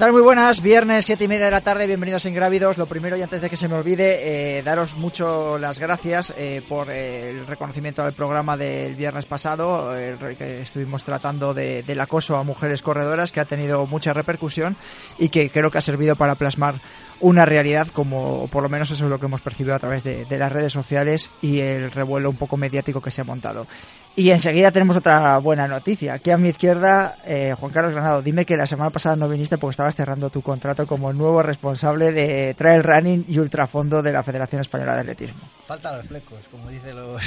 Muy buenas, viernes, siete y media de la tarde, bienvenidos a Ingrávidos. Lo primero y antes de que se me olvide, eh, daros mucho las gracias eh, por eh, el reconocimiento al programa del viernes pasado, que estuvimos tratando de, del acoso a mujeres corredoras, que ha tenido mucha repercusión y que creo que ha servido para plasmar una realidad como por lo menos eso es lo que hemos percibido a través de, de las redes sociales y el revuelo un poco mediático que se ha montado. Y enseguida tenemos otra buena noticia. Aquí a mi izquierda, eh, Juan Carlos Granado, dime que la semana pasada no viniste porque estabas cerrando tu contrato como nuevo responsable de trail running y ultrafondo de la Federación Española de Atletismo. Falta los flecos, como dice los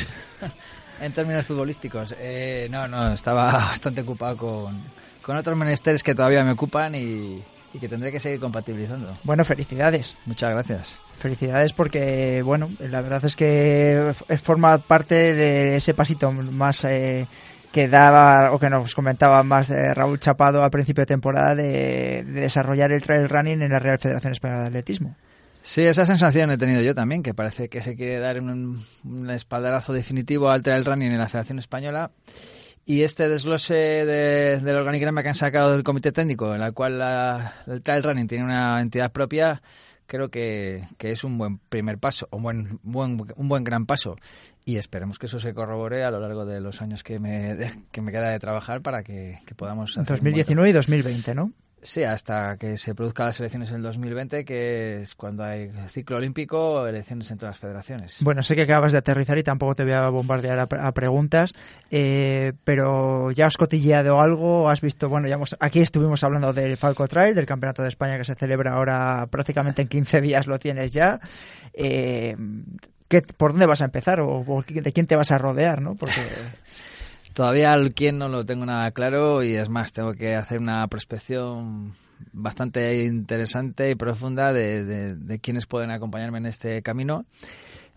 en términos futbolísticos. Eh, no, no, estaba bastante ocupado con, con otros menesteres que todavía me ocupan y, y que tendré que seguir compatibilizando. Bueno, felicidades. Muchas gracias. Felicidades porque, bueno, la verdad es que forma parte de ese pasito más eh, que daba o que nos comentaba más eh, Raúl Chapado a principio de temporada de, de, desarrollar el trail running en la Real Federación Española de Atletismo. Sí, esa sensación he tenido yo también, que parece que se quiere dar un, un espaldarazo definitivo al trail running en la Federación Española. Y este desglose de, del organigrama que han sacado del comité técnico, en el cual la, el trail running tiene una entidad propia, creo que, que, es un buen primer paso, un buen, buen, un buen gran paso. Y esperemos que eso se corrobore a lo largo de los años que me, que me queda de trabajar para que, que podamos... Hacer 2019 y 2020, ¿no? Sí, hasta que se produzcan las elecciones en el 2020, que es cuando hay ciclo olímpico, elecciones en todas las federaciones. Bueno, sé que acabas de aterrizar y tampoco te voy a bombardear a, a preguntas, eh, pero ¿ya has cotilleado algo? ¿Has visto? Bueno, ya hemos, aquí estuvimos hablando del Falco Trail, del Campeonato de España que se celebra ahora prácticamente en 15 días, lo tienes ya. Eh, ¿qué, ¿Por dónde vas a empezar o por, de quién te vas a rodear? ¿no? Porque... Todavía al quién no lo tengo nada claro y es más, tengo que hacer una prospección bastante interesante y profunda de, de, quienes pueden acompañarme en este camino.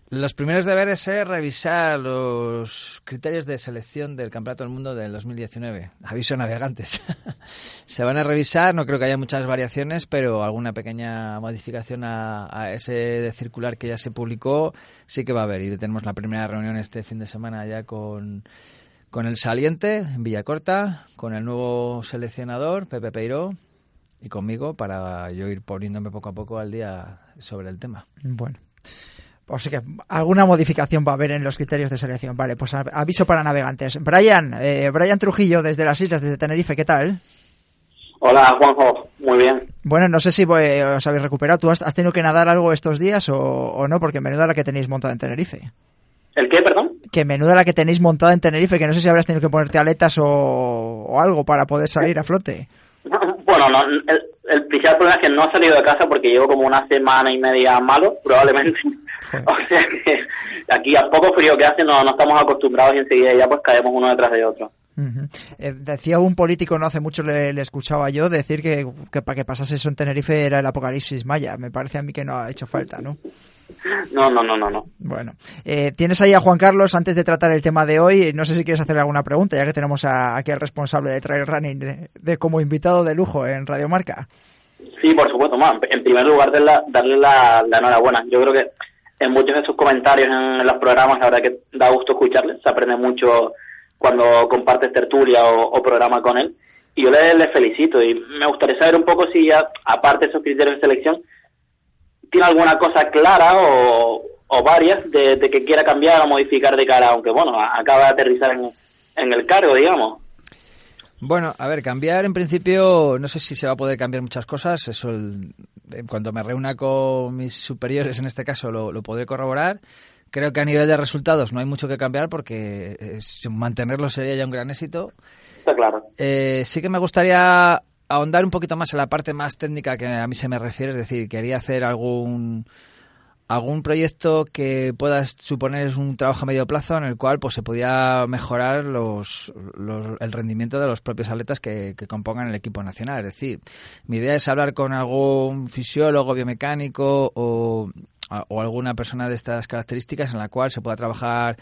Los primeros deberes es revisar los criterios de selección del Campeonato del Mundo del 2019. Aviso navegantes. Se van a revisar, no creo que haya muchas variaciones, pero alguna pequeña modificación a, a, ese circular que ya se publicó sí que va a haber. Y tenemos la primera reunión este fin de semana ya con con el saliente en Villacorta, con el nuevo seleccionador, Pepe Peiró, y conmigo para yo ir poniéndome poco a poco al día sobre el tema. Bueno. O sea que alguna modificación va a haber en los criterios de selección. Vale, pues aviso para navegantes. Brian, eh, Brian Trujillo desde las islas, desde Tenerife, ¿qué tal? Hola, Juanjo. Muy bien. Bueno, no sé si voy, os habéis recuperado. ¿Tú has, has, tenido que nadar algo estos días o, o no? Porque menuda la que tenéis montada en Tenerife. ¿El qué, perdón? Que menuda la que tenéis montada en Tenerife, que no sé si habrás tenido que ponerte aletas o, o algo para poder salir a flote. Bueno, no, el, el, principal problema es que no he salido de casa porque llevo como una semana y media malo, probablemente. o sea que aquí a poco frío que hace no, no estamos acostumbrados y enseguida ya pues caemos uno detrás de otro. Uh -huh. eh, decía un político no hace mucho le, le escuchaba yo decir que, que, para que pasase eso en Tenerife era el apocalipsis maya. Me parece a mí que no ha hecho falta, ¿no? No, no, no, no, no. Bueno, eh, tienes ahí a Juan Carlos antes de tratar el tema de hoy. No sé si quieres hacer alguna pregunta, ya que tenemos a, aquí al responsable de Trail Running de, de, como invitado de lujo en Radio Marca. Sí, por supuesto, man. En primer lugar, darle la, darle la, la enhorabuena. Yo creo que en muchos de sus comentarios en los programas, la verdad que da gusto escucharle. Se aprende mucho cuando compartes tertulia o, o programa con él. Y yo le, le, felicito y me gustaría saber un poco si ya, aparte de esos criterios de selección, tiene alguna cosa clara o, o varias de, de, que quiera cambiar o modificar de cara, aunque bueno, acaba de aterrizar en, en el cargo, digamos. Bueno, a ver, cambiar en principio, no sé si se va a poder cambiar muchas cosas, eso el, cuando me reúna con mis superiores en este caso lo, lo podré corroborar. Creo que a nivel de resultados no hay mucho que cambiar porque es, mantenerlo sería ya un gran éxito. Está claro. Eh, sí que me gustaría ahondar un poquito más en la parte más técnica que a mí se me refiere, es decir, quería hacer algún algún proyecto que pueda suponer un trabajo a medio plazo en el cual pues se podía mejorar los, el rendimiento de los propios atletas que, compongan el equipo nacional. Es decir, mi idea es hablar con algún fisiólogo, biomecánico o, o alguna persona de estas características en la cual se pueda trabajar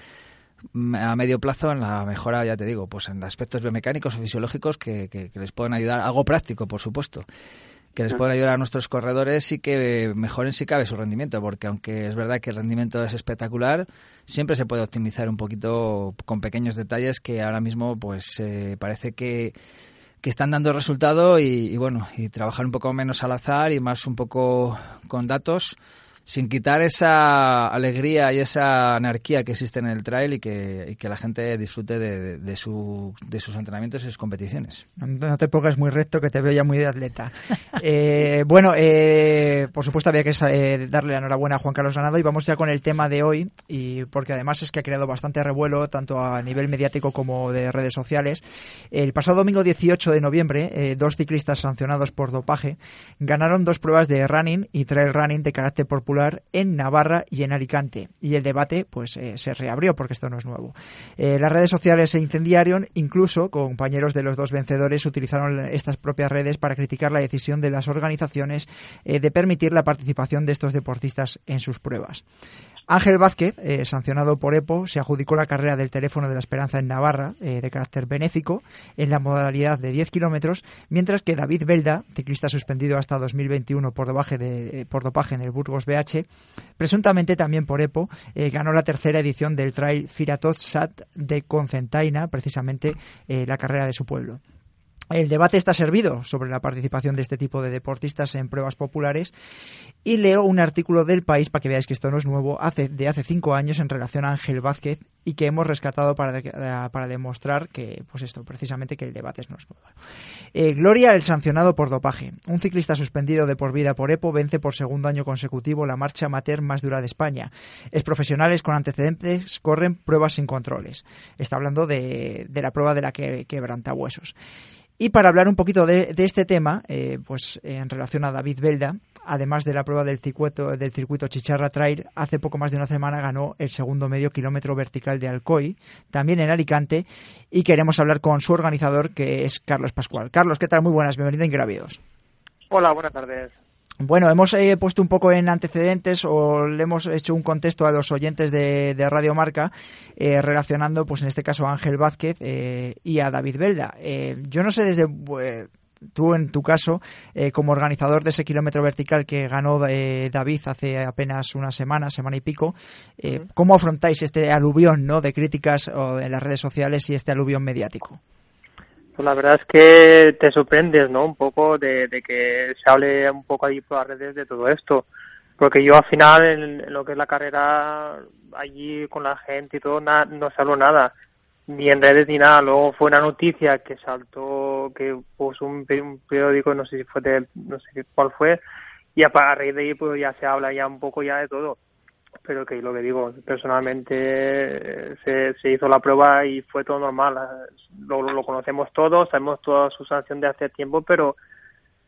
a medio plazo en la mejora, ya te digo, pues en aspectos biomecánicos o fisiológicos que, que les pueden ayudar, algo práctico, por supuesto que les pueda ayudar a nuestros corredores y que mejoren si cabe su rendimiento, porque aunque es verdad que el rendimiento es espectacular, siempre se puede optimizar un poquito con pequeños detalles que ahora mismo pues eh, parece que, que están dando resultado y, y, bueno, y trabajar un poco menos al azar y más un poco con datos sin quitar esa alegría y esa anarquía que existe en el trail y que, que la gente disfrute de, de, su, de, sus entrenamientos y sus competiciones. No te pongas muy recto, que te veo ya muy de atleta. eh, bueno, eh, por supuesto había que eh, darle la enhorabuena a Juan Carlos Ganado y vamos ya con el tema de hoy, y porque además es que ha creado bastante revuelo tanto a nivel mediático como de redes sociales. El pasado domingo 18 de noviembre, eh, dos ciclistas sancionados por dopaje ganaron dos pruebas de running y trail running de carácter popular en Navarra y en Alicante. Y el debate pues eh, se reabrió porque esto no es nuevo. Eh, las redes sociales se incendiaron, incluso compañeros de los dos vencedores utilizaron estas propias redes para criticar la decisión de las organizaciones eh, de permitir la participación de estos deportistas en sus pruebas. Ángel Vázquez, eh, sancionado por EPO, se adjudicó la carrera del teléfono de la esperanza en Navarra, eh, de carácter benéfico, en la modalidad de 10 kilómetros, mientras que David Belda, ciclista suspendido hasta 2021 por dopaje, de, eh, por dopaje en el Burgos BH, presuntamente también por EPO, ganó la tercera edición del Trail Firatot Sat de Concentaina, precisamente la carrera de su pueblo. El debate está servido sobre la participación de este tipo de deportistas en pruebas populares y leo un artículo del país para que veáis que esto no es nuevo, hace, de hace cinco años en relación a Ángel Vázquez y que hemos rescatado para, para demostrar que, pues esto, precisamente que el debate no es nuevo. Eh, Gloria, el sancionado por dopaje. Un ciclista suspendido de por vida por EPO vence por segundo año consecutivo la marcha amateur más dura de España. Es profesionales con antecedentes corren pruebas sin controles. Está hablando de, de la prueba de la que quebranta huesos. Y para hablar un poquito de, este tema, eh, pues en relación a David Belda, además de la prueba del circuito, del circuito Chicharra Trail, hace poco más de una semana ganó el segundo medio kilómetro vertical de Alcoy, también en Alicante, y queremos hablar con su organizador, que es Carlos Pascual. Carlos, ¿qué tal? Muy buenas, bienvenido a Ingrávidos. Hola, buenas tardes. Bueno, hemos eh, puesto un poco en antecedentes o le hemos hecho un contexto a los oyentes de, Radio Marca eh, relacionando, pues en este caso, a Ángel Vázquez eh, y a David Belda. yo no sé desde tú en tu caso, como organizador de ese kilómetro vertical que ganó David hace apenas una semana, semana y pico, ¿cómo afrontáis este aluvión ¿no? de críticas en las redes sociales y este aluvión mediático? Pues la verdad es que te sorprendes, ¿no? Un poco de, que se hable un poco ahí por las redes de todo esto. Porque yo al final, en, lo que es la carrera, allí con la gente y todo, no se habló nada. Ni en redes ni nada. Luego fue una noticia que saltó, que puso un, periódico, no sé si fue de, no sé cuál fue, y a, raíz de ahí pues ya se habla ya un poco ya de todo pero que lo que digo, personalmente se, se hizo la prueba y fue todo normal. Lo, lo conocemos todos, sabemos toda su sanción de hace tiempo, pero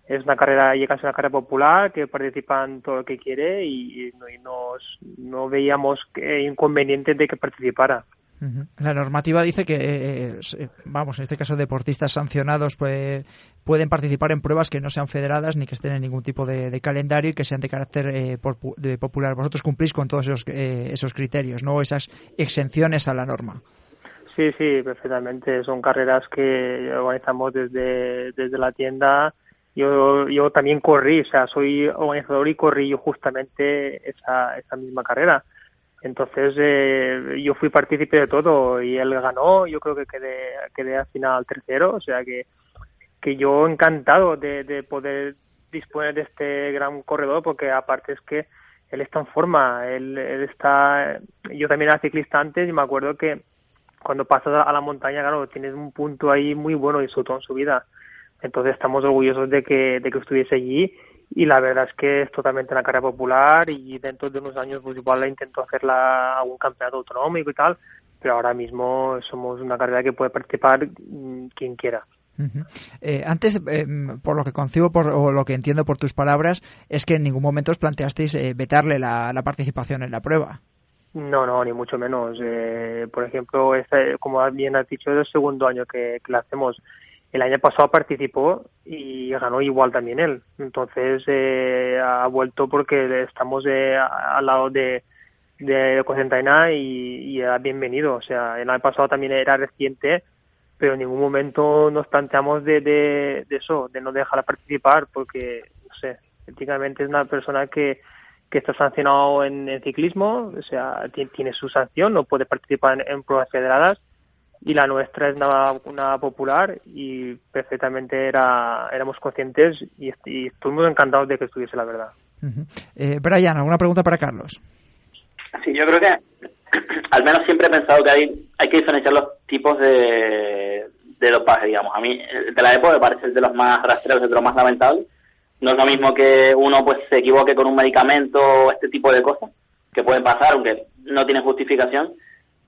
es una carrera, llega a ser una carrera popular que participan todo el que quiere y, y nos, no veíamos inconveniente de que participara. La normativa dice que, eh, eh, vamos, en este caso, deportistas sancionados pues, pueden participar en pruebas que no sean federadas ni que estén en ningún tipo de, calendario y que sean de carácter eh, de popular. Vosotros cumplís con todos esos, esos criterios, ¿no? Esas exenciones a la norma. Sí, sí, perfectamente. Son carreras que organizamos desde, desde la tienda. Yo, yo también corrí, o sea, soy organizador y corrí yo justamente esa, esa misma carrera entonces eh, yo fui partícipe de todo y él ganó, yo creo que quedé, quedé al final tercero, o sea que, que yo encantado de, de poder disponer de este gran corredor porque aparte es que él está en forma, él, él está, yo también era ciclista antes y me acuerdo que cuando pasas a la montaña, claro, tienes un punto ahí muy bueno y sobre todo en su vida. Entonces estamos orgullosos de que, de que estuviese allí y la verdad es que es totalmente una carrera popular y dentro de unos años pues igual la intento hacerla algún campeonato autonómico y tal, pero ahora mismo somos una carrera que puede participar mm, quien quiera. Eh, antes, eh, por lo que concibo por, o lo que entiendo por tus palabras, es que en ningún momento os planteasteis eh, vetarle la, participación en la prueba. No, no, ni mucho menos. por ejemplo, este, como bien has dicho, es el segundo año que, que la hacemos. El año pasado participó y ganó igual también él. Entonces ha vuelto porque estamos al lado de, de Cocentaina y, y era bienvenido. O sea, el año pasado también era reciente pero en ningún momento nos planteamos de, de, eso, de no dejarla participar, porque, no sé, prácticamente es una persona que, que está sancionado en, ciclismo, o sea, tiene, su sanción, no puede participar en, pruebas federadas, y la nuestra es una, una popular y perfectamente era, éramos conscientes y, y estuvimos encantados de que estuviese la verdad. eh, Brian, ¿alguna pregunta para Carlos? Sí, yo creo que al menos siempre he pensado que hay, hay que diferenciar los tipos de, de dopaje, digamos. A mí, de la época me parece el de los más rastreros, el de los más lamentables. No es lo mismo que uno pues se equivoque con un medicamento o este tipo de cosas, que pueden pasar, aunque no tienen justificación.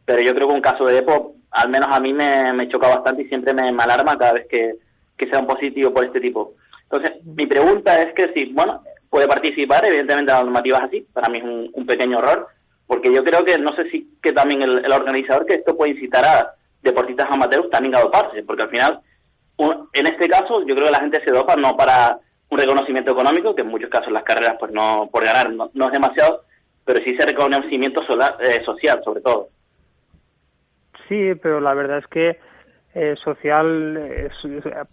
Pero yo creo que un caso de EPO, al menos a mí me, me choca bastante y siempre me, alarma cada vez que, que sea un positivo por este tipo. Entonces, mi pregunta es que si, bueno, puede participar, evidentemente la normativa es así, para mí es un, un pequeño error, porque yo creo que no sé si que también el, organizador que esto puede incitar a deportistas amateurs también a doparse, porque al final, en este caso, yo creo que la gente se dopa no para un reconocimiento económico, que en muchos casos las carreras, pues no, por ganar no, es demasiado, pero sí ese reconocimiento eh, social, sobre todo. Sí, pero la verdad es que eh, social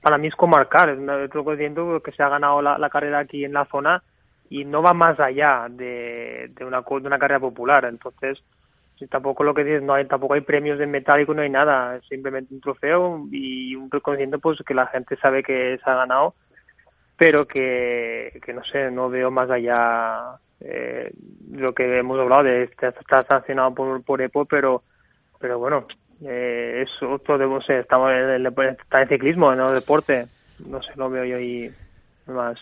para mí es comarcar. Es lo que se ha ganado la, carrera aquí en la zona y no va más allá de, de, una, de una carrera popular. Entonces, tampoco lo que dices, no hay, tampoco hay premios de metálico, no hay nada, simplemente un trofeo y un reconocimiento pues que la gente sabe que se ha ganado, pero que, que no sé, no veo más allá eh, lo que hemos hablado de estar sancionado por, por EPO, pero pero bueno, eh, es otro de, no sé, estamos en, el, está en ciclismo, en el deporte, no sé, lo veo yo ahí más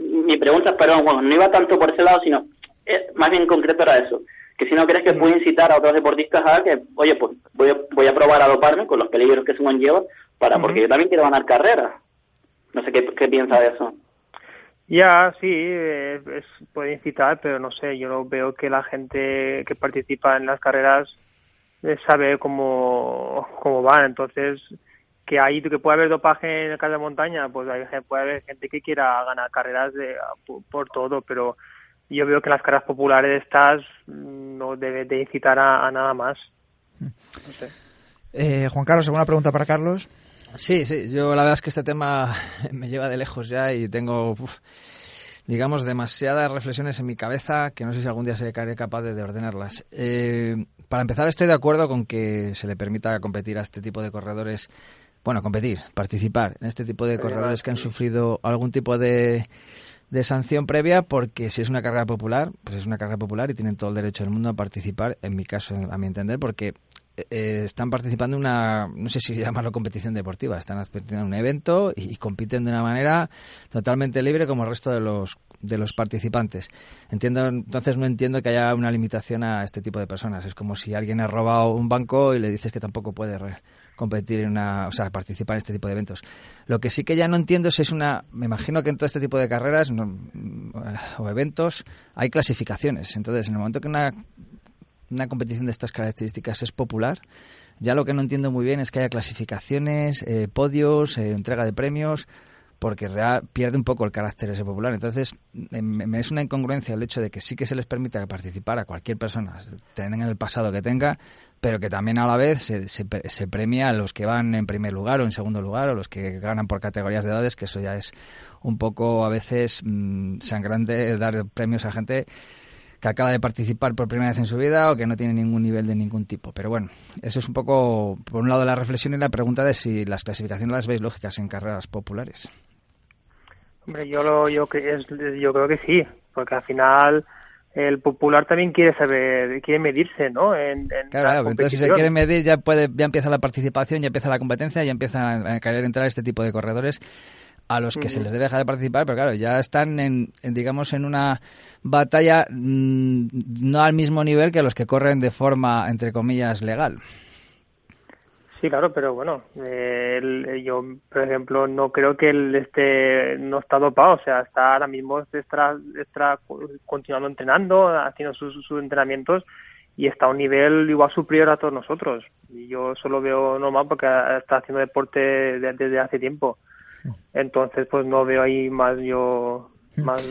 mi pregunta perdón, bueno, no iba tanto por ese lado, sino eh, más bien en concreto era eso. Que si no crees que puede incitar a otros deportistas a que, oye, pues voy a, voy a probar a doparme con los peligros que eso conlleva, para, porque yo también quiero ganar carreras. No sé qué, qué piensa de eso. Ya, sí, eh, es, puede incitar, pero no sé, yo veo que la gente que participa en las carreras eh, sabe cómo, cómo van, entonces que ahí que puede haber dopaje en de montaña, pues hay, puede haber gente que quiera ganar carreras de, por, todo, pero yo veo que las carreras populares estas no debe de incitar a, nada más. Eh, Juan Carlos, ¿alguna pregunta para Carlos? Sí, sí, yo la verdad es que este tema me lleva de lejos ya y tengo, digamos, demasiadas reflexiones en mi cabeza que no sé si algún día seré capaz de, ordenarlas. Eh, para empezar, estoy de acuerdo con que se le permita competir a este tipo de corredores bueno, competir, participar en este tipo de corredores que han sufrido algún tipo de, de sanción previa porque si es una carrera popular, pues es una carrera popular y tienen todo el derecho del mundo a participar, en mi caso, a mi entender, porque eh, están participando en una, no sé si llamarlo competición deportiva, están haciendo un evento y, compiten de una manera totalmente libre como el resto de los de los participantes. Entiendo, entonces no entiendo que haya una limitación a este tipo de personas. Es como si alguien ha robado un banco y le dices que tampoco puede competir en una, o sea, participar en este tipo de eventos. Lo que sí que ya no entiendo es, es una, me imagino que en todo este tipo de carreras o eventos hay clasificaciones. Entonces, en el momento que una, una competición de estas características es popular, ya lo que no entiendo muy bien es que haya clasificaciones, eh, podios, eh, entrega de premios porque real, pierde un poco el carácter ese popular. Entonces, me, es una incongruencia el hecho de que sí que se les permita participar a cualquier persona, tenga el pasado que tenga, pero que también a la vez se, se, premia a los que van en primer lugar o en segundo lugar o los que ganan por categorías de edades, que eso ya es un poco a veces mmm, sangrante dar premios a gente que acaba de participar por primera vez en su vida o que no tiene ningún nivel de ningún tipo. Pero bueno, eso es un poco, por un lado, la reflexión y la pregunta de si las clasificaciones las veis lógicas en carreras populares. Hombre, yo, lo, yo, es, yo creo que sí, porque al final el popular también quiere saber, quiere medirse, ¿no? En, claro, entonces si se quiere medir ya puede, ya empieza la participación, ya empieza la competencia, ya empiezan a querer entrar este tipo de corredores a los que se les deja de participar, pero claro, ya están en, digamos en una batalla mm, no al mismo nivel que los que corren de forma entre comillas legal. Sí, claro, pero bueno, eh, yo, por ejemplo, no creo que él esté, no está dopado, o sea, está ahora mismo está, está continuando entrenando, haciendo sus, sus entrenamientos y está a un nivel igual superior a todos nosotros. Y yo solo veo normal porque está haciendo deporte desde hace tiempo. Entonces, pues no veo ahí más yo más,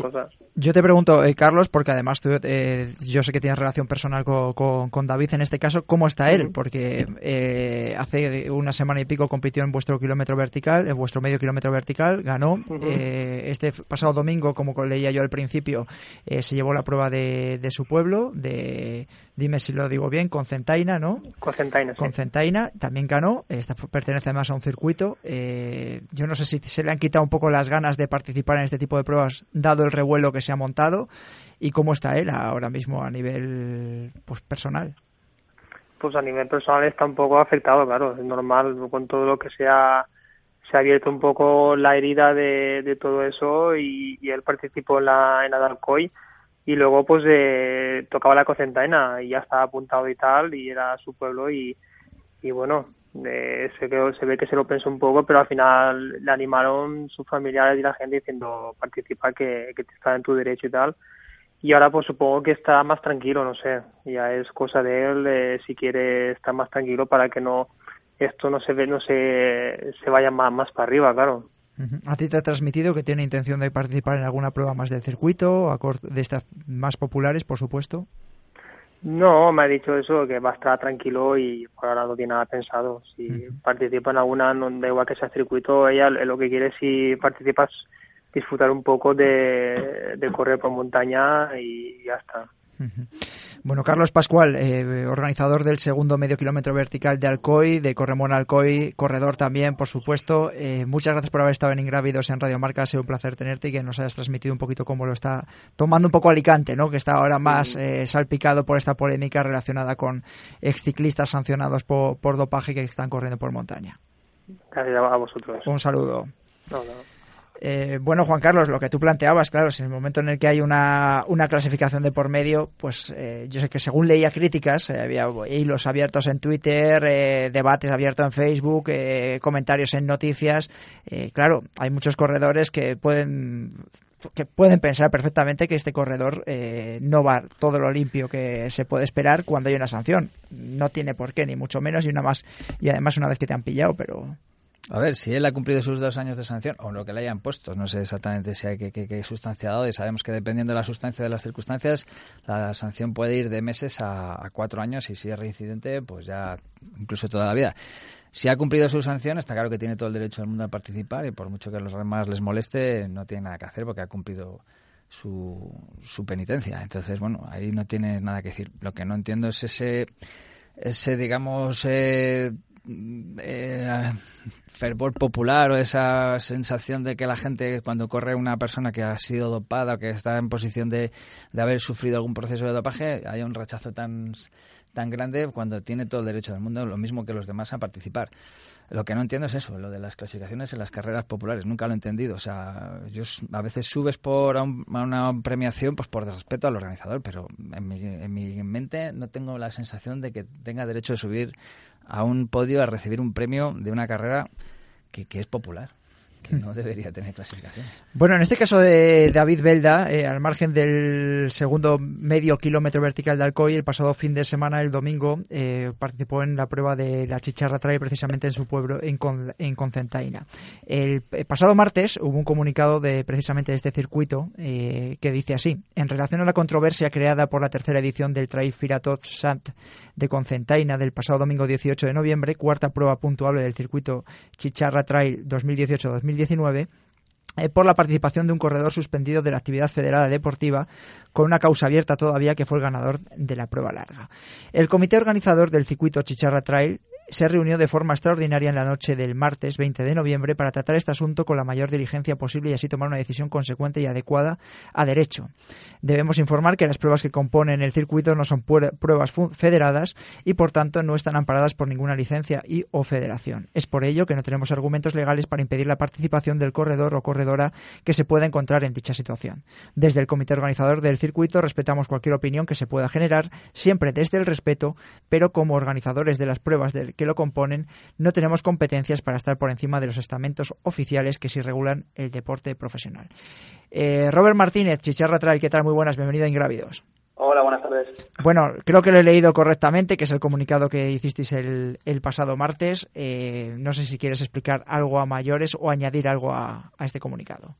cosas. Yo te pregunto, eh, Carlos, porque además tú, eh, yo sé que tienes relación personal con, con, David en este caso, ¿cómo está él? Porque eh, hace una semana y pico compitió en vuestro kilómetro vertical, en vuestro medio kilómetro vertical, ganó. este pasado domingo, como leía yo al principio, se llevó la prueba de, de su pueblo, de dime si lo digo bien, con Centaina, ¿no? Con Centaina, Con Centaina, también ganó, esta pertenece además a un circuito. Eh, yo no sé si se le han quitado un poco las ganas de participar en este de pruebas, dado el revuelo que se ha montado, y cómo está él ahora mismo a nivel pues, personal. Pues a nivel personal está un poco afectado, claro, es normal, con todo lo que se ha, se ha abierto un poco la herida de, todo eso y, él participó en la en Adalcoy y luego pues eh, tocaba la cocentaina y ya estaba apuntado y tal y era su pueblo y bueno eh, se, se ve que se lo pensó un poco pero al final le animaron sus familiares y la gente diciendo participa que, que está en tu derecho y tal y ahora pues supongo que está más tranquilo no sé. Ya es cosa de él si quiere estar más tranquilo para que no esto no se ve no se se vaya más, más para arriba claro. ¿A ti te ha transmitido que tiene intención de participar en alguna prueba más del circuito, de estas más populares, por supuesto? No, me ha dicho eso, que va a estar tranquilo y por ahora no tiene nada pensado. Si participa en alguna, no da igual que sea circuito, ella lo que quiere si participas disfrutar un poco de, de correr por montaña y ya está. Bueno, Carlos Pascual, eh, organizador del segundo medio kilómetro vertical de Alcoy, de Corremón Alcoy, corredor también, por supuesto. Eh, muchas gracias por haber estado en Ingrávidos en Radio Marca. Ha sido un placer tenerte y que nos hayas transmitido un poquito cómo lo está tomando un poco Alicante, ¿no? que está ahora más eh, salpicado por esta polémica relacionada con exciclistas sancionados por, por dopaje que están corriendo por montaña. Gracias a vosotros. Un saludo. Eh, bueno, Juan Carlos, lo que tú planteabas, claro, en el momento en el que hay una, una clasificación de por medio, pues eh, yo sé que según leía críticas, eh, había hilos abiertos en Twitter, debates abiertos en Facebook, comentarios en noticias. claro, hay muchos corredores que pueden que pueden pensar perfectamente que este corredor no va todo lo limpio que se puede esperar cuando hay una sanción. No tiene por qué, ni mucho menos, y una más, y además una vez que te han pillado, pero a ver, si él ha cumplido sus dos años de sanción, o lo que le hayan puesto, no sé exactamente si hay que, que, que sustanciado, y sabemos que dependiendo de la sustancia de las circunstancias, la sanción puede ir de meses a, cuatro años, y si es reincidente, pues ya incluso toda la vida. Si ha cumplido su sanción, está claro que tiene todo el derecho del mundo a participar, y por mucho que a los demás les moleste, no tiene nada que hacer porque ha cumplido su, su penitencia. Entonces, bueno, ahí no tiene nada que decir. Lo que no entiendo es ese, ese digamos, eh, eh, fervor popular o esa sensación de que la gente cuando corre una persona que ha sido dopada o que está en posición de, de haber sufrido algún proceso de dopaje haya un rechazo tan tan grande cuando tiene todo el derecho del mundo, lo mismo que los demás, a participar. Lo que no entiendo es eso, lo de las clasificaciones en las carreras populares. Nunca lo he entendido. O sea, yo, a veces subes por una premiación pues por respeto al organizador, pero en mi, en mi mente no tengo la sensación de que tenga derecho de subir a un podio a recibir un premio de una carrera que, que es popular no debería tener clasificación. Bueno, en este caso de David Belda, eh, al margen del segundo medio kilómetro vertical de Alcoy, el pasado fin de semana, el domingo, eh, participó en la prueba de la chicharra trail precisamente en su pueblo, en, en Concentaina. El, pasado martes hubo un comunicado de precisamente de este circuito eh, que dice así, en relación a la controversia creada por la tercera edición del Trail Firatot Sant de Concentaina del pasado domingo 18 de noviembre, cuarta prueba puntuable del circuito Chicharra Trail 2018-2019, eh, por la participación de un corredor suspendido de la actividad federada deportiva con una causa abierta todavía que fue el ganador de la prueba larga. El comité organizador del circuito Chicharra Trail se reunió de forma extraordinaria en la noche del martes 20 de noviembre para tratar este asunto con la mayor diligencia posible y así tomar una decisión consecuente y adecuada a derecho. Debemos informar que las pruebas que componen el circuito no son pruebas federadas y por tanto no están amparadas por ninguna licencia y o federación. Es por ello que no tenemos argumentos legales para impedir la participación del corredor o corredora que se pueda encontrar en dicha situación. Desde el comité organizador del circuito respetamos cualquier opinión que se pueda generar, siempre desde el respeto, pero como organizadores de las pruebas del que lo componen, no tenemos competencias para estar por encima de los estamentos oficiales que sí regulan el deporte profesional. Eh, Robert Martínez, Chicharra Trail, ¿qué tal? Muy buenas, bienvenido a Ingrávidos. Hola, buenas tardes. Bueno, creo que lo he leído correctamente, que es el comunicado que hicisteis el, pasado martes. Eh, no sé si quieres explicar algo a mayores o añadir algo a, este comunicado.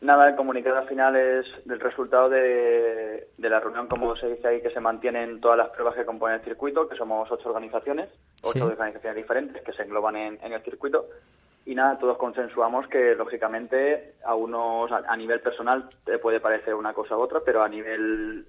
Nada, el comunicado al final es del resultado de, la reunión, como se dice ahí, que se mantienen todas las pruebas que componen el circuito, que somos ocho organizaciones, ocho organizaciones diferentes que se engloban en, el circuito. Y nada, todos consensuamos que, lógicamente, a unos, a, a nivel personal, te puede parecer una cosa u otra, pero a nivel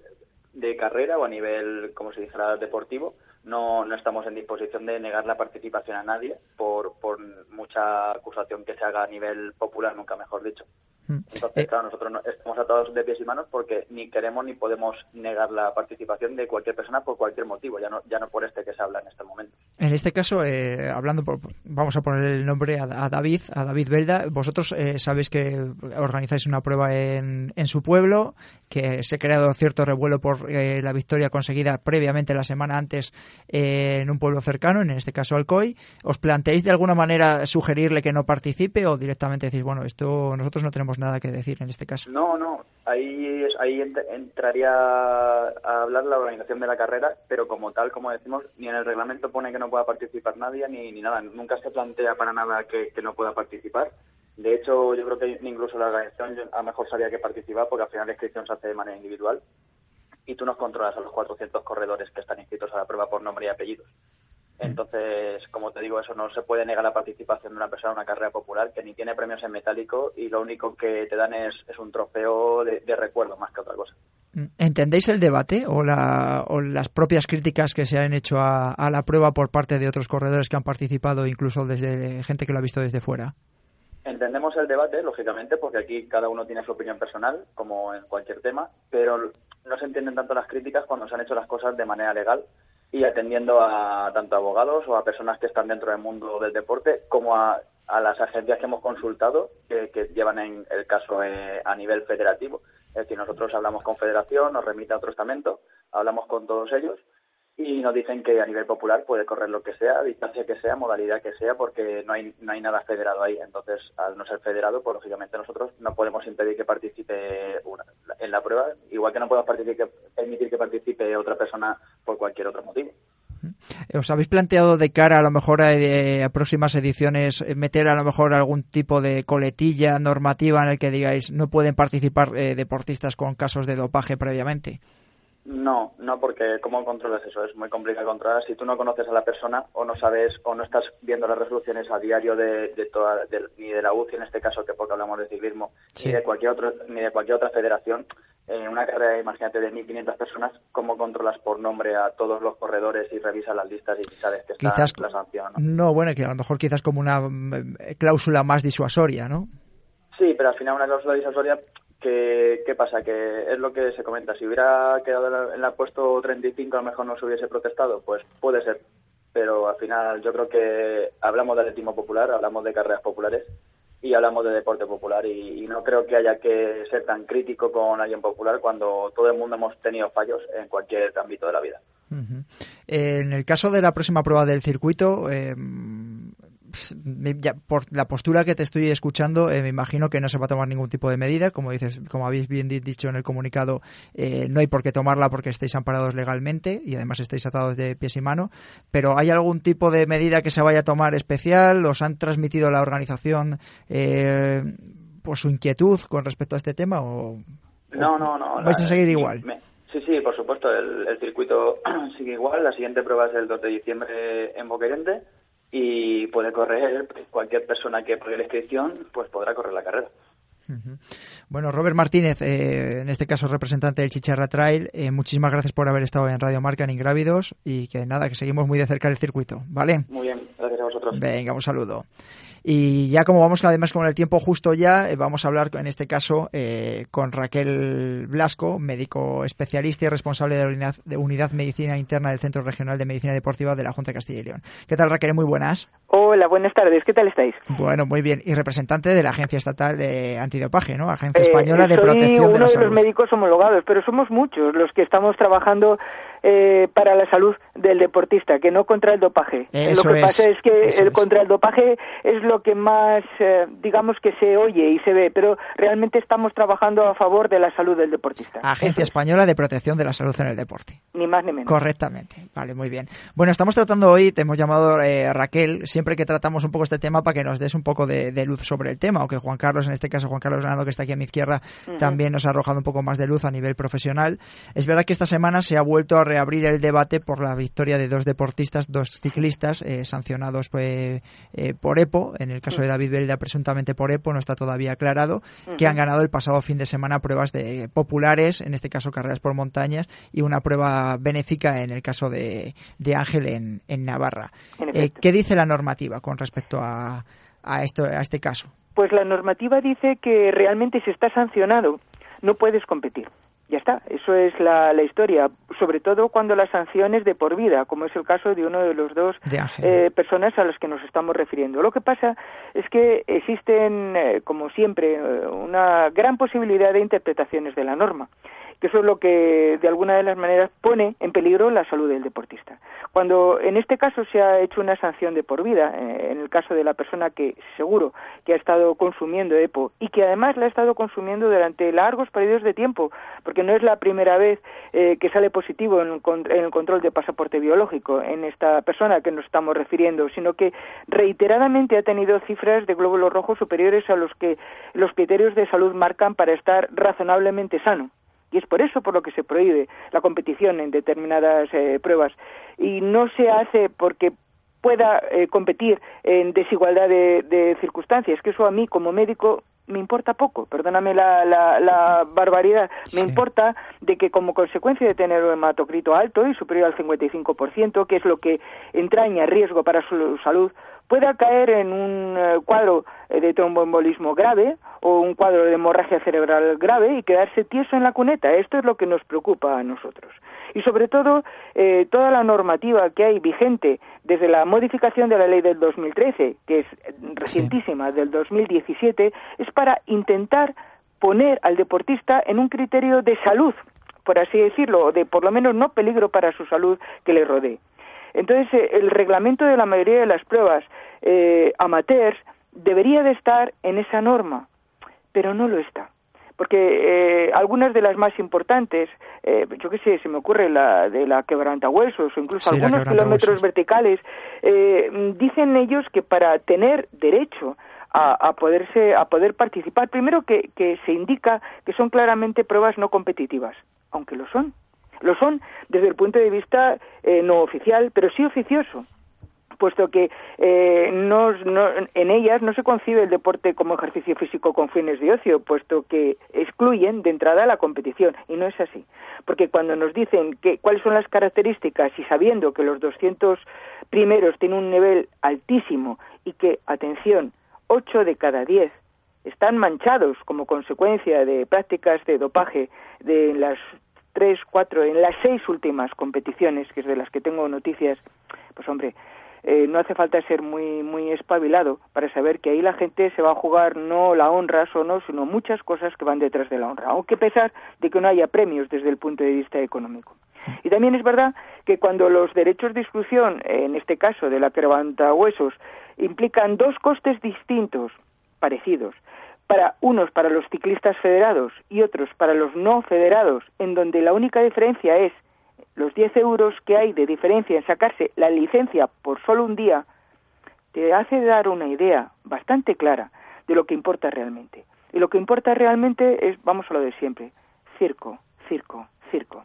de carrera o a nivel, como se dijera, deportivo, no, no estamos en disposición de negar la participación a nadie por, por mucha acusación que se haga a nivel popular, nunca mejor dicho. Mm. Entonces, eh, claro, nosotros no, estamos atados de pies y manos porque ni queremos ni podemos negar la participación de cualquier persona por cualquier motivo, ya no, ya no por este que se habla en este momento. En este caso, eh, hablando, por, vamos a poner el nombre a, David, a David Belda. Vosotros eh, sabéis que organizáis una prueba en, en su pueblo, que se ha creado cierto revuelo por la victoria conseguida previamente la semana antes en un pueblo cercano, en este caso Alcoy. ¿Os planteáis de alguna manera sugerirle que no participe o directamente decís, bueno, esto nosotros no tenemos nada que decir en este caso. No, no, ahí, ahí entraría a hablar la organización de la carrera, pero como tal, como decimos, ni en el reglamento pone que no pueda participar nadie, ni, ni nada, nunca se plantea para nada que, no pueda participar. De hecho, yo creo que incluso la organización a lo mejor sabía que participar porque al final la inscripción se hace de manera individual y tú nos controlas a los 400 corredores que están inscritos a la prueba por nombre y apellidos. Entonces, como te digo, eso no se puede negar la participación de una persona en una carrera popular que ni tiene premios en metálico y lo único que te dan es, un trofeo de, recuerdo más que otra cosa. Mm. ¿Entendéis el debate o, las propias críticas que se han hecho a, la prueba por parte de otros corredores que han participado, incluso desde gente que lo ha visto desde fuera? Entendemos el debate, lógicamente, porque aquí cada uno tiene su opinión personal, como en cualquier tema, pero no se entienden tanto las críticas cuando se han hecho las cosas de manera legal y atendiendo a tanto abogados o a personas que están dentro del mundo del deporte como a, las agencias que hemos consultado que, llevan en el caso eh, a nivel federativo. Es decir, nosotros hablamos con federación, nos remite a otro estamento, hablamos con todos ellos y nos dicen que a nivel popular puede correr lo que sea, distancia que sea, modalidad que sea, porque no hay, no hay nada federado ahí. Entonces, al no ser federado, pues lógicamente nosotros no podemos impedir que participe en la prueba, igual que no podemos permitir que participe otra persona por cualquier otro motivo. ¿Os habéis planteado de cara a lo mejor a, eh, próximas ediciones eh, meter a lo mejor algún tipo de coletilla normativa en el que digáis no pueden participar eh, deportistas con casos de dopaje previamente? No, no, porque ¿cómo controlas eso? Es muy complicado controlar. Si tú no conoces a la persona o no sabes o no estás viendo las resoluciones a diario de, toda, ni de la UCI en este caso, que porque hablamos de ciclismo, ni de cualquier otro, ni de cualquier otra federación, en una carrera, imagínate, de 1.500 personas, ¿cómo controlas por nombre a todos los corredores y revisas las listas y sabes que está la sanción? ¿no? no, bueno, que a lo mejor quizás como una mm, cláusula más disuasoria, ¿no? Sí, pero al final una cláusula disuasoria ¿Qué, ¿Qué pasa? Que es lo que se comenta. Si hubiera quedado en el puesto 35, a lo mejor no se hubiese protestado. Pues puede ser. Pero al final yo creo que hablamos de atletismo popular, hablamos de carreras populares y hablamos de deporte popular. Y, no creo que haya que ser tan crítico con alguien popular cuando todo el mundo hemos tenido fallos en cualquier ámbito de la vida. En el caso de la próxima prueba del circuito, eh, por la postura que te estoy escuchando, eh, me imagino que no se va a tomar ningún tipo de medida. Como dices, como habéis bien dicho en el comunicado, eh, no hay por qué tomarla porque estáis amparados legalmente y además estáis atados de pies y mano. Pero ¿hay algún tipo de medida que se vaya a tomar especial? ¿Os han transmitido la organización eh, por su inquietud con respecto a este tema? O, no, no, no. ¿Vais a seguir igual? sí, sí, por supuesto. El, el, circuito sigue igual. La siguiente prueba es el 2 de diciembre en Boquerente y puede correr cualquier persona que pague la inscripción, pues podrá correr la carrera. Bueno, Robert Martínez, eh, en este caso representante del Chicharra Trail, eh, muchísimas gracias por haber estado en Radio Marca en Ingrávidos y que nada, que seguimos muy de cerca el circuito, ¿vale? Muy bien, gracias a vosotros. Venga, un saludo. Y ya como vamos además con el tiempo justo ya, eh, vamos a hablar en este caso eh, con Raquel Blasco, médico especialista y responsable de la unidad, de unidad Medicina Interna del Centro Regional de Medicina Deportiva de la Junta de Castilla y León. ¿Qué tal Raquel? Muy buenas. Hola, buenas tardes. ¿Qué tal estáis? Bueno, muy bien. Y representante de la Agencia Estatal de Antidopaje, ¿no? Agencia Española de Protección de la uno de los médicos homologados, pero somos muchos los que estamos trabajando eh, para la salud del deportista, que no contra el dopaje. lo que pasa es que el contra el dopaje es lo que más, eh, digamos que se oye y se ve, pero realmente estamos trabajando a favor de la salud del deportista. Agencia Española de Protección de la Salud en el Deporte. Ni más ni menos. Correctamente. Vale, muy bien. Bueno, estamos tratando hoy, te hemos llamado eh, Raquel, siempre que tratamos un poco este tema para que nos des un poco de, luz sobre el tema, o que Juan Carlos, en este caso Juan Carlos Granado, que está aquí a mi izquierda, también nos ha arrojado un poco más de luz a nivel profesional. Es verdad que esta semana se ha vuelto a reabrir el debate por la victoria de dos deportistas, dos ciclistas eh, sancionados pues, eh, por EPO, en el caso de David Belda presuntamente por EPO, no está todavía aclarado, que han ganado el pasado fin de semana pruebas de populares, en este caso carreras por montañas, y una prueba benéfica en el caso de, de Ángel en, en Navarra. Eh, ¿Qué dice la normativa con respecto a, a, esto, a este caso? Pues la normativa dice que realmente si está sancionado no puedes competir. Ya está, eso es la, la, historia, sobre todo cuando la sanción es de por vida, como es el caso de uno de los dos eh, personas a las que nos estamos refiriendo. Lo que pasa es que existen, eh, como siempre, eh, una gran posibilidad de interpretaciones de la norma que eso es lo que de alguna de las maneras pone en peligro la salud del deportista. Cuando en este caso se ha hecho una sanción de por vida, eh, en el caso de la persona que seguro que ha estado consumiendo EPO y que además la ha estado consumiendo durante largos periodos de tiempo, porque no es la primera vez eh, que sale positivo en el, control de pasaporte biológico en esta persona que nos estamos refiriendo, sino que reiteradamente ha tenido cifras de glóbulos rojos superiores a los que los criterios de salud marcan para estar razonablemente sano y es por eso por lo que se prohíbe la competición en determinadas eh, pruebas. Y no se hace porque pueda eh, competir en desigualdad de, circunstancias, que eso a mí como médico me importa poco, perdóname la, la, barbaridad, me importa de que como consecuencia de tener un hematocrito alto y superior al 55%, que es lo que entraña riesgo para su salud, pueda caer en un eh, cuadro eh, de tromboembolismo grave o un cuadro de hemorragia cerebral grave y quedarse tieso en la cuneta. Esto es lo que nos preocupa a nosotros. Y sobre todo, eh, toda la normativa que hay vigente desde la modificación de la ley del 2013, que es recientísima, del 2017, es para intentar poner al deportista en un criterio de salud, por así decirlo, o de por lo menos no peligro para su salud que le rodee. Entonces, eh, el reglamento de la mayoría de las pruebas eh, amateurs debería de estar en esa norma, pero no lo está. Porque eh, algunas de las más importantes, eh, yo qué sé, se me ocurre la de la quebrantahuesos o incluso algunos kilómetros verticales, eh, dicen ellos que para tener derecho a, a, poderse a poder participar primero que, que se indica que son claramente pruebas no competitivas aunque lo son. Lo son desde el punto de vista eh, no oficial, pero sí oficioso puesto que eh, no, en ellas no se concibe el deporte como ejercicio físico con fines de ocio, puesto que excluyen de entrada la competición, y no es así. Porque cuando nos dicen que, cuáles son las características y sabiendo que los 200 primeros tienen un nivel altísimo y que, atención, 8 de cada 10 están manchados como consecuencia de prácticas de dopaje de las tres, cuatro, en las seis últimas competiciones, que es de las que tengo noticias, pues hombre, eh, no hace falta ser muy muy espabilado para saber que ahí la gente se va a jugar no la honra sino muchas cosas que van detrás de la honra, aunque pesar de que no haya premios desde el punto de vista económico. Y también es verdad que cuando los derechos de exclusión, en este caso de la huesos, implican dos costes distintos, parecidos, para unos para los ciclistas federados y otros para los no federados, en donde la única diferencia es los 10 euros que hay de diferencia en sacarse la licencia por solo un día, te hace dar una idea bastante clara de lo que importa realmente. Y lo que importa realmente es, vamos a lo de siempre, circo, circo, circo,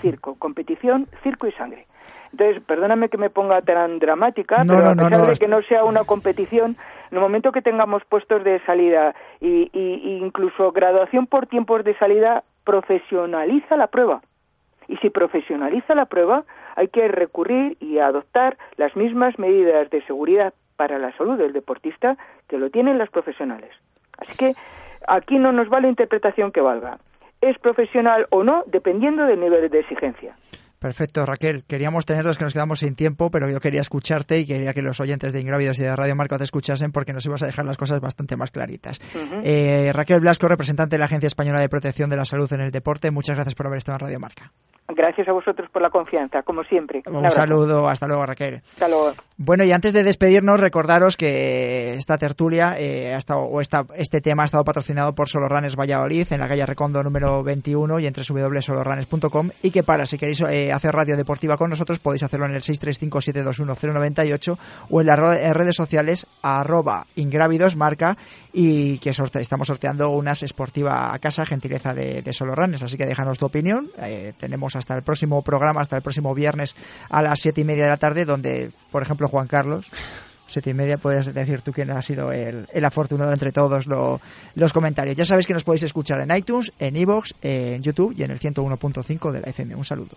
circo, competición, circo y sangre. Entonces, perdóname que me ponga tan dramática, pero a pesar de que no sea una competición, en el momento que tengamos puestos de salida y, incluso graduación por tiempos de salida, profesionaliza la prueba. Y si profesionaliza la prueba, hay que recurrir y adoptar las mismas medidas de seguridad para la salud del deportista que lo tienen las profesionales. Así que aquí no nos vale interpretación que valga. Es profesional o no, dependiendo del nivel de exigencia. Perfecto, Raquel. Queríamos tener los que nos quedamos sin tiempo, pero yo quería escucharte y quería que los oyentes de Ingrávidos y de Radio Marca te escuchasen porque nos ibas a dejar las cosas bastante más claritas. Eh, Raquel Blasco, representante de la Agencia Española de Protección de la Salud en el Deporte, muchas gracias por haber estado en Radio Marca. Gracias a vosotros por la confianza, como siempre. Un, saludo, hasta luego Raquel. Hasta luego. Bueno, y antes de despedirnos, recordaros que esta tertulia eh, ha estado, o esta, este tema ha estado patrocinado por Soloranes Valladolid en la calle Recondo número 21 y entre www.soloranes.com y que para, si queréis eh, hacer radio deportiva con nosotros, podéis hacerlo en el 635-721-098 o en las redes sociales arroba ingrávidos marca y que estamos sorteando unas esportiva a casa, gentileza de, de Soloranes. Así que déjanos tu opinión. Eh, tenemos hasta el próximo programa, hasta el próximo viernes a las siete y media de la tarde, donde, por ejemplo, Juan Carlos siete y media puedes decir tú quién ha sido el, afortunado entre todos los comentarios. Ya sabéis que nos podéis escuchar en iTunes, en iVoox, en YouTube y en el 101.5 de la FM. Un saludo.